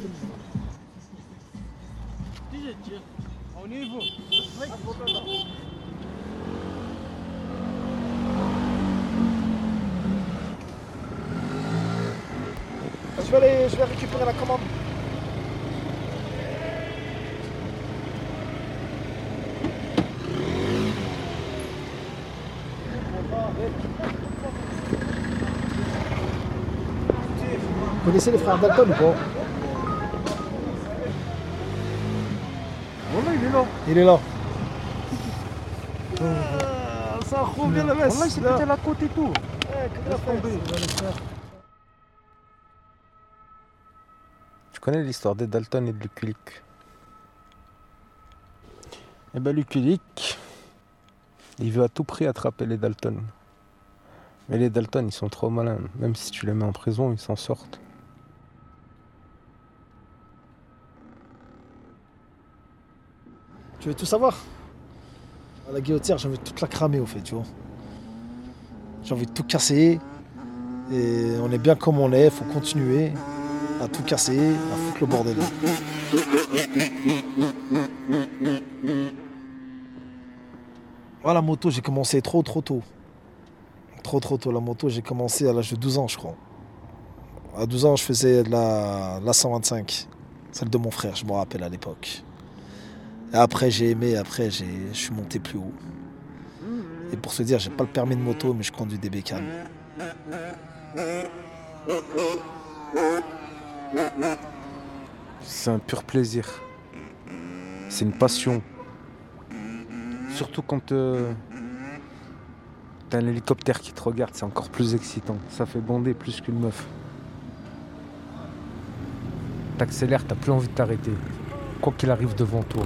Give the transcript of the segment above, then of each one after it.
Je vais, aller, je vais récupérer la commande. Vous connaissez les frères Dalton ou pas? Il est là. Là. Ça revient la messe. Voilà, c'est pété la côte et tout. Tu connais l'histoire des Dalton et de Luke Eh ben Luke, il veut à tout prix attraper les Dalton. Mais les Dalton, ils sont trop malins. Même si tu les mets en prison, ils s'en sortent. Tu veux tout savoir? À la guillotière, j'ai envie de toute la cramer au fait, tu vois. J'ai envie de tout casser. Et on est bien comme on est, faut continuer à tout casser, à foutre le bordel. Voilà, la moto, j'ai commencé trop trop tôt. Trop trop tôt. La moto, j'ai commencé à l'âge de 12 ans, je crois. À 12 ans, je faisais de la, la 125. Celle de mon frère, je me rappelle à l'époque. Après, j'ai aimé, après, j'ai, je suis monté plus haut. Et pour se dire, j'ai pas le permis de moto, mais je conduis des bécanes. C'est un pur plaisir. C'est une passion. Surtout quand euh, t'as un hélicoptère qui te regarde, c'est encore plus excitant. Ça fait bander plus qu'une meuf. T'accélères, t'as plus envie de t'arrêter. Quoi qu'il arrive devant toi.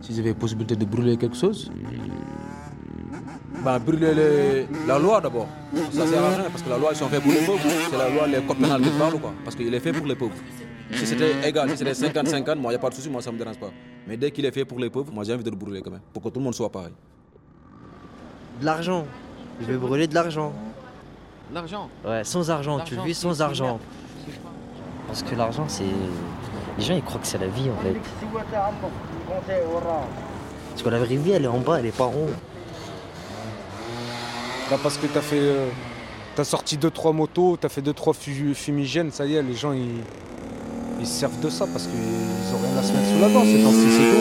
S'ils avaient possibilité de brûler quelque chose, bah, brûler les- la loi d'abord. Ça sert à rien parce que la loi, ils sont faits pour les pauvres. C'est la loi, les codes pénals qui parlent, quoi. Parce qu'il est fait pour les pauvres. Si c'était égal, si c'était 50-50, moi, il n'y a pas de souci, moi, ça me dérange pas. Mais dès qu'il est fait pour les pauvres, moi, j'ai envie de le brûler quand même. Pour que tout le monde soit pareil. De l'argent. Je vais brûler de l'argent. L'argent. Ouais, sans argent, tu vis sans argent. Parce que l'argent, c'est. Les gens, ils croient que c'est la vie en fait. Parce que la vraie vie, elle est en bas, elle est pas ronde. Là, parce que t'as fait. euh, t'as sorti 2-3 motos, t'as fait 2-3 fumigènes, ça y est, les gens ils. Ils se servent de ça parce qu'ils ont rien à se mettre sous la dent, c'est temps-ci, c'est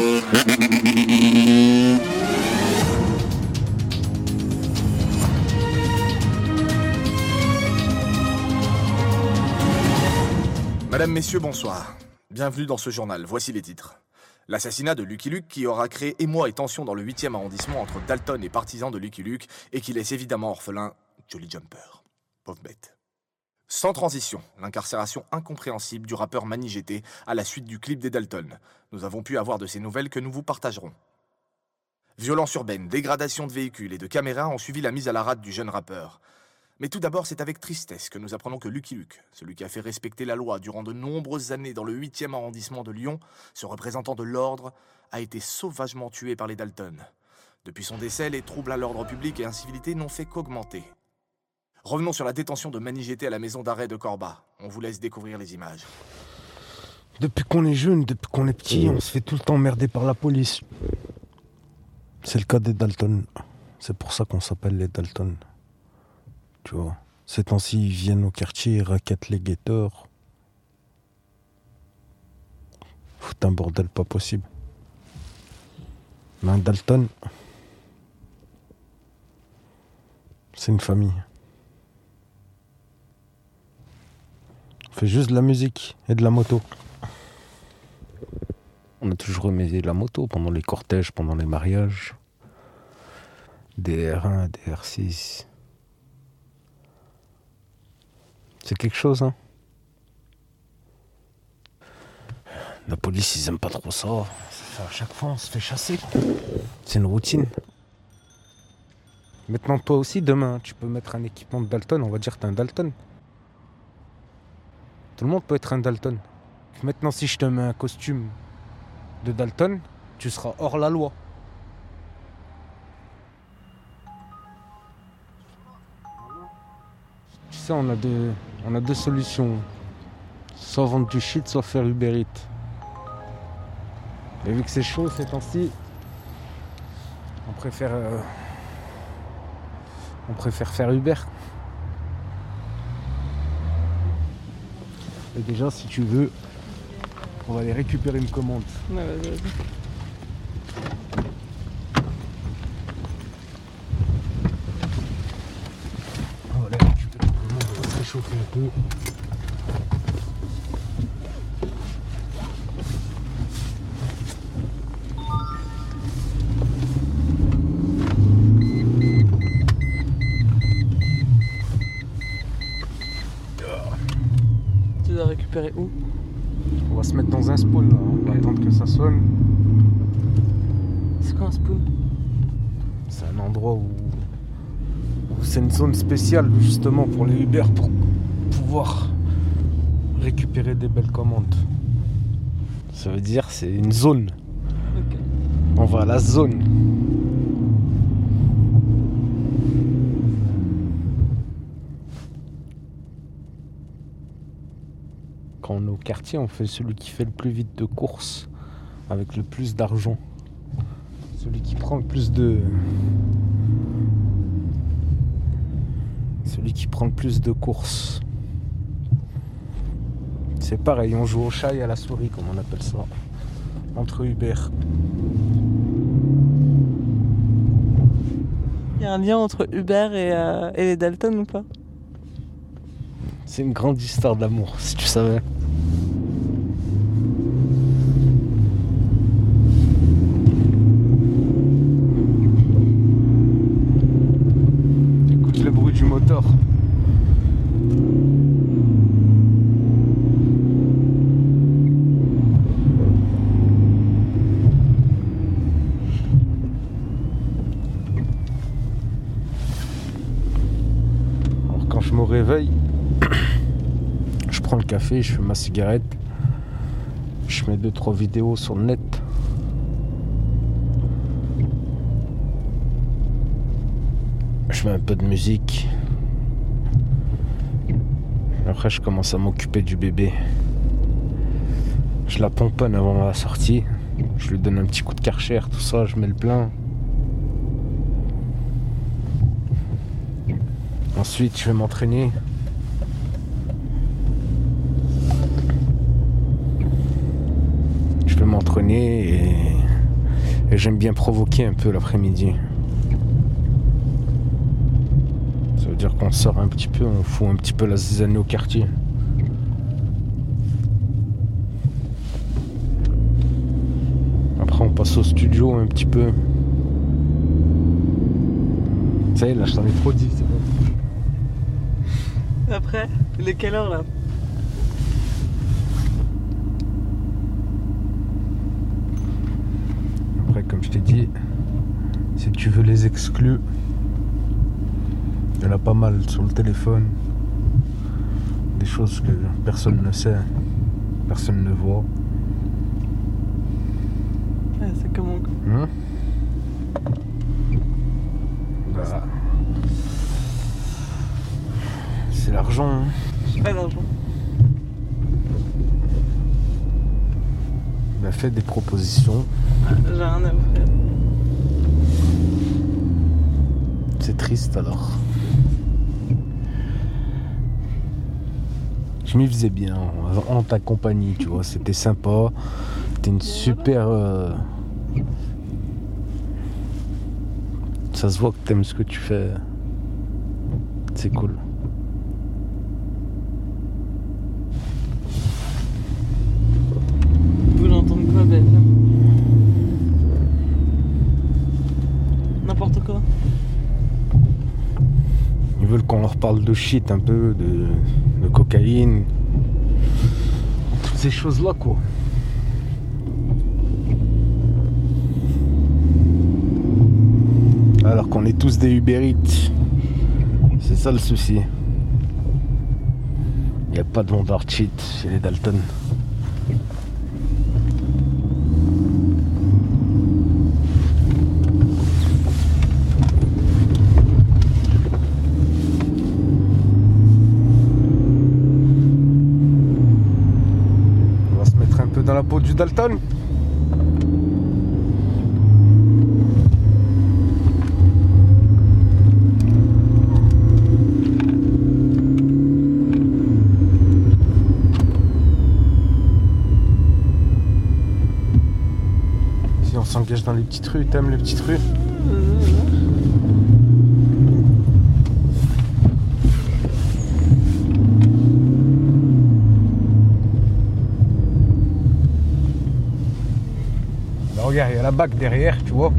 Madame, Messieurs, bonsoir. Bienvenue dans ce journal. Voici les titres. L'assassinat de Lucky Luke qui aura créé émoi et tension dans le 8e arrondissement entre Dalton et partisans de Lucky Luke et qui laisse évidemment orphelin Jolly Jumper. Pauvre bête. Sans transition, l'incarcération incompréhensible du rappeur Manny GT à la suite du clip des Dalton. Nous avons pu avoir de ces nouvelles que nous vous partagerons. Violence urbaine, dégradation de véhicules et de caméras ont suivi la mise à la rate du jeune rappeur. Mais tout d'abord, c'est avec tristesse que nous apprenons que Lucky Luke, celui qui a fait respecter la loi durant de nombreuses années dans le 8e arrondissement de Lyon, ce représentant de l'ordre, a été sauvagement tué par les Dalton. Depuis son décès, les troubles à l'ordre public et incivilités n'ont fait qu'augmenter. Revenons sur la détention de Manny GT à la maison d'arrêt de Corba. On vous laisse découvrir les images. Depuis qu'on est jeune, depuis qu'on est petit, on se fait tout le temps emmerder par la police. C'est le cas des Dalton. C'est pour ça qu'on s'appelle les Dalton. Tu vois. Ces temps-ci, ils viennent au quartier, ils raquettent les guetteurs. Foutent un bordel pas possible. Mais un Dalton, c'est une famille. On fait juste de la musique et de la moto. On a toujours aimé la moto pendant les cortèges, pendant les mariages. Des R1, des R6. C'est quelque chose, hein La police, ils aiment pas trop ça. À chaque fois, on se fait chasser. C'est une routine. Maintenant, toi aussi, demain, tu peux mettre un équipement de Dalton. On va dire que t'es un Dalton. Tout le monde peut être un Dalton. Maintenant, si je te mets un costume de Dalton, tu seras hors la loi. Tu sais, on a deux, on a deux solutions. Soit vendre du shit, soit faire Uber Eats. Et vu que c'est chaud ces temps-ci, on préfère, euh, on préfère faire Uber. Et déjà, si tu veux, On va aller récupérer une commande, on va se réchauffer un peu. Tu dois récupérer où? On va se mettre dans un spawn là, on va attendre que ça sonne. C'est quoi un spoon? C'est un endroit où, où c'est une zone spéciale justement pour les Uber pour pouvoir récupérer des belles commandes. Ça veut dire c'est une zone. On va à la zone. Quand on est au quartier, on fait celui qui fait le plus vite de courses avec le plus d'argent. Celui qui prend le plus de. Celui qui prend le plus de courses. C'est pareil, on joue au chat et à la souris, comme on appelle ça. Entre Uber. Il y a un lien entre Uber et, euh, et les Dalton ou pas? C'est une grande histoire d'amour, si tu savais. Écoute le bruit du moteur. Alors je prends le café, je fais ma cigarette, je mets deux trois vidéos sur le net. Je mets un peu de musique. Après je commence à m'occuper du bébé. Je la pomponne avant la sortie. Je lui donne un petit coup de karcher, tout ça, je mets le plein. Ensuite, je vais m'entraîner. Je vais m'entraîner et, j'aime bien provoquer un peu l'après-midi. Ça veut dire qu'on sort un petit peu, on fout un petit peu la zizanie au quartier. Après, on passe au studio un petit peu. Ça y est, là, je t'en ai trop dit. Après, il est quelle heure là Après, comme je t'ai dit, si tu veux les exclus, il y en a pas mal sur le téléphone. Des choses que personne ne sait, personne ne voit. Ouais, C'est comment Hein Bah, C'est l'argent. hein. J'ai pas d'argent. Il a fait des propositions. J'ai rien à offrir. C'est triste alors. Je m'y faisais bien en, en ta compagnie, tu vois. C'était sympa. T'es une super. euh, Ça se voit que t'aimes ce que tu fais. C'est cool. Vous voulez entendre quoi, BFM N'importe quoi. Ils veulent qu'on leur parle de shit un peu, de, de cocaïne. Toutes ces choses-là, quoi. Alors qu'on est tous des Uber Eats. C'est ça le souci. Il n'y a pas de vendeur cheat chez les Dalton. Dalton. Si on s'engage dans les petites rues, t'aimes les petites rues il y a la bague derrière, tu vois.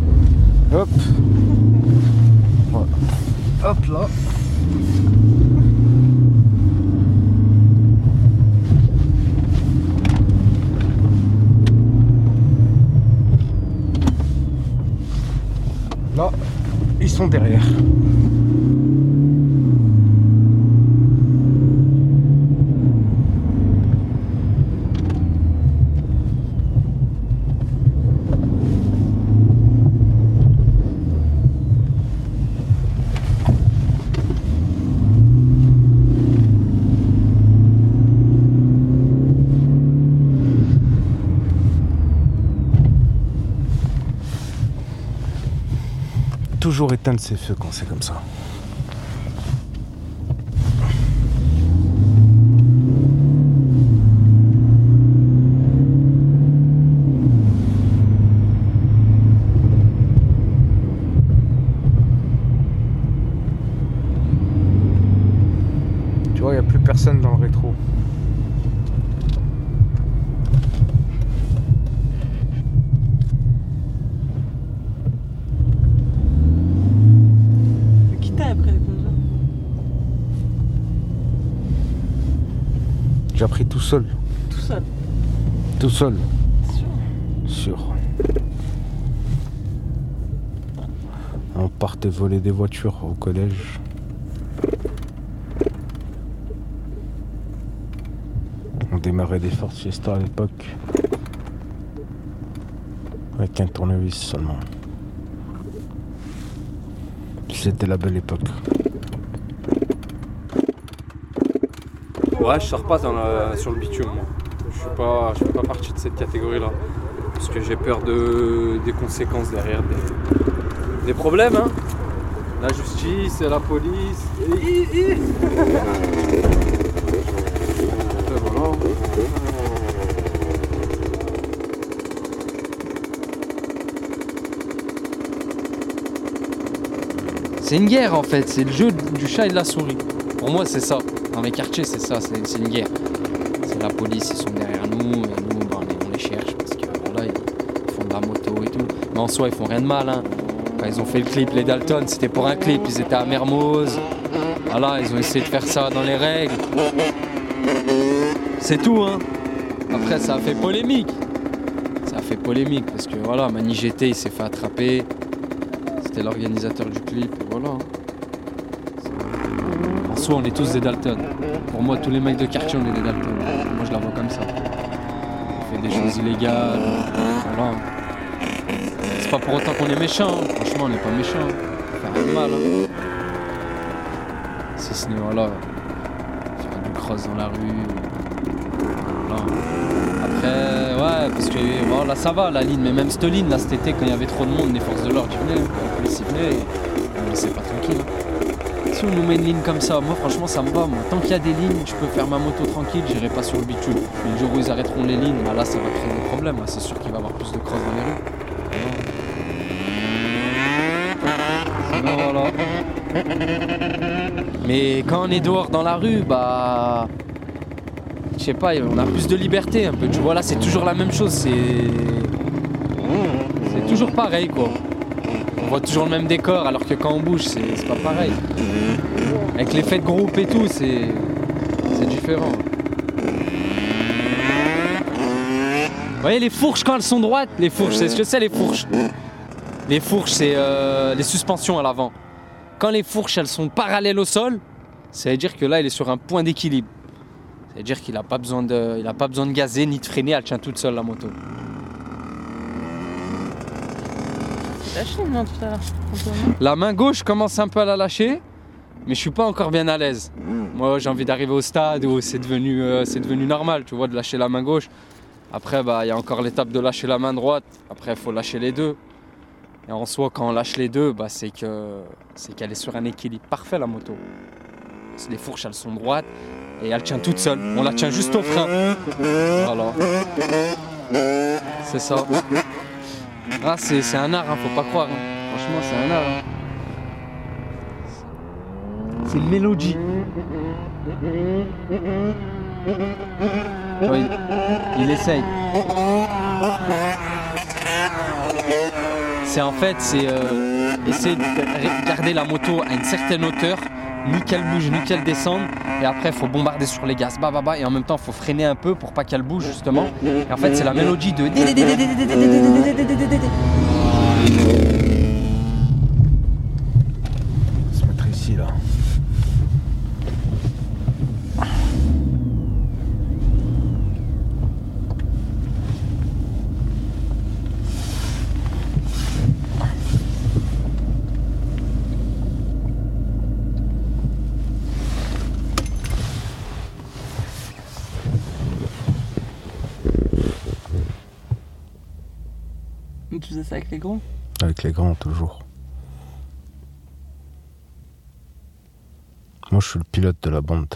Hop. Hop là. Là, ils sont derrière. Toujours éteindre ses feux quand c'est comme ça. Tu vois, il n'y a plus personne dans le rétro. Qui t'a après comme ça J'ai appris tout seul. Tout seul. Tout seul. Sûr. Sûr. On partait voler des voitures au collège. On démarrait des Ford Fiesta à l'époque. Avec un tournevis seulement. C'était la belle époque. Ouais, je sors pas la- sur le bitume, moi. Je suis pas, fais pas partie de cette catégorie-là. Parce que j'ai peur de, des conséquences derrière, des, problèmes, hein. La justice, la police. Et, et- Et voilà. C'est une guerre en fait, c'est le jeu du chat et de la souris. Pour moi, c'est ça. Dans les quartiers, c'est ça, c'est une guerre. C'est la police, ils sont derrière nous, et nous, ben, on, les, cherche parce que voilà, ils font de la moto et tout. Mais en soi, ils font rien de mal. Hein. Quand ils ont fait le clip, les Dalton, c'était pour un clip, ils étaient à Mermoz. Voilà, ils ont essayé de faire ça dans les règles. C'est tout, hein. Après, ça a fait polémique. Ça a fait polémique parce que voilà, Mani GT, il s'est fait attraper. C'était l'organisateur du clip, et voilà. En soi, on est tous des Dalton. Pour moi, tous les mecs de quartier, on est des Dalton. Moi, je la vois comme ça. On fait des choses illégales. Voilà. C'est pas pour autant qu'on est méchant. Franchement, on n'est pas méchant. On fait rien de mal. hein. Si ce n'est, voilà, faire du cross dans la rue. Voilà. Après, ouais, parce que bon, là ça va la ligne, mais même cette ligne, là cet été, quand il y avait trop de monde, les forces de l'ordre ils venaient, la police ils venaient, on laissait pas tranquille. Si on nous met une ligne comme ça, moi franchement ça me va, moi. Tant qu'il y a des lignes, je peux faire ma moto tranquille, j'irai pas sur le bitume. Mais le jour où ils arrêteront les lignes, bah là ça va créer des problèmes, là, c'est sûr qu'il va y avoir plus de cross dans les rues. Voilà. Mais quand on est dehors dans la rue, bah je sais pas, on a plus de liberté un peu. Tu vois, là, c'est toujours la même chose. C'est. C'est toujours pareil, quoi. On voit toujours le même décor, alors que quand on bouge, c'est pas pareil. Avec l'effet de groupe et tout, c'est. Différent. Vous voyez, les fourches, quand elles sont droites, les fourches, c'est ce que c'est, les fourches. Les fourches, c'est euh, les suspensions à l'avant. Quand les fourches, elles sont parallèles au sol, ça veut dire que là, il est sur un point d'équilibre. C'est-à-dire qu'il n'a pas, pas besoin de gazer ni de freiner, elle tient toute seule la moto. La main gauche commence un peu à la lâcher, mais je suis pas encore bien à l'aise. Moi j'ai envie d'arriver au stade où c'est devenu, euh, devenu normal, tu vois, de lâcher la main gauche. Après, bah, il y a encore l'étape de lâcher la main droite. Après, il faut lâcher les deux. Et en soi, quand on lâche les deux, bah, c'est que c'est qu'elle est sur un équilibre parfait la moto. Les fourches, elles sont droites et elle tient toute seule. On la tient juste au frein. Voilà. C'est ça. Ah, c'est c'est un art, hein, faut pas croire. hein. Franchement, c'est un art. hein. C'est une mélodie. Il, il essaye. C'est en fait, c'est euh, essayer de garder la moto à une certaine hauteur, ni qu'elle bouge, ni qu'elle descende. Et après, il faut bombarder sur les gaz, bah, bah, bah, et en même temps, il faut freiner un peu pour pas qu'elle bouge justement. Et en fait, c'est la mélodie de. Tu faisais ça avec les gros Avec les grands toujours. Moi je suis le pilote de la bande.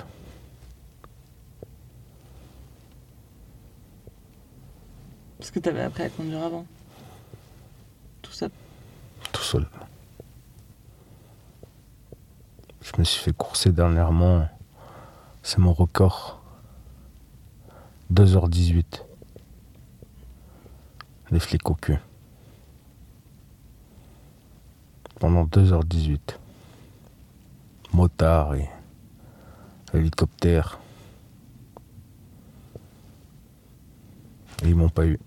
Parce que t'avais appris à conduire avant. Tout ça. tout seul. Je me suis fait courser dernièrement. C'est mon record. 2h18. Les flics au cul. Pendant 2h18. Motard et hélicoptère. Et ils m'ont pas eu.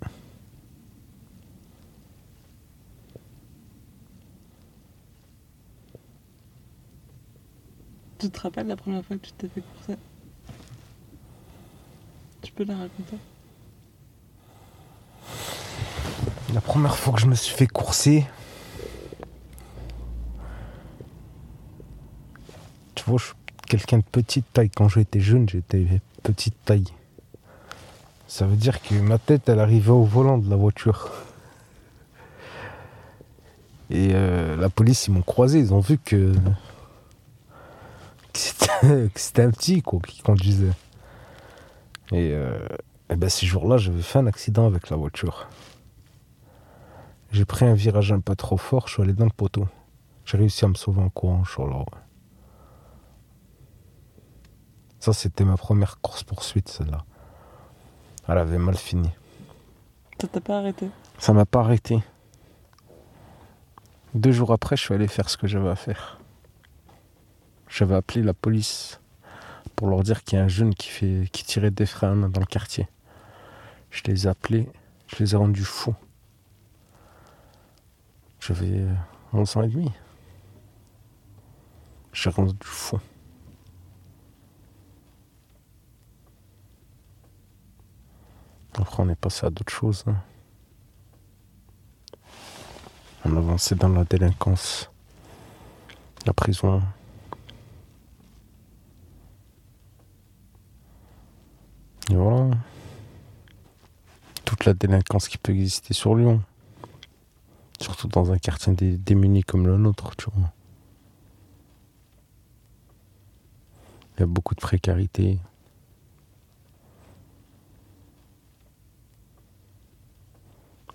Tu te rappelles la première fois que tu t'es fait courser? Tu peux la raconter? La première fois que je me suis fait courser, vois, quelqu'un de petite taille. Quand j'étais jeune, j'étais petite taille. Ça veut dire que ma tête, elle arrivait au volant de la voiture. Et euh, la police, ils m'ont croisé, ils ont vu que, c'était un petit quoi, qui conduisait. Et, euh, et ben, ces jours-là, j'avais fait un accident avec la voiture. J'ai pris un virage un peu trop fort, je suis allé dans le poteau. J'ai réussi à me sauver en courant, je suis là. Ça, c'était ma première course-poursuite, celle-là. Elle avait mal fini. Ça t'a pas arrêté Ça m'a pas arrêté. Deux jours après, je suis allé faire ce que j'avais à faire. J'avais appelé la police pour leur dire qu'il y a un jeune qui, fait, qui tirait des freins dans le quartier. Je les ai appelés, je les ai rendus fous. J'avais euh, 11 ans et demi. J'ai rendu fou. Après, on est passé à d'autres choses. hein. On avançait dans la délinquance, la prison. Et voilà. Toute la délinquance qui peut exister sur Lyon. Surtout dans un quartier dé- démuni comme le nôtre, tu vois. Il y a beaucoup de précarité.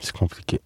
C'est compliqué.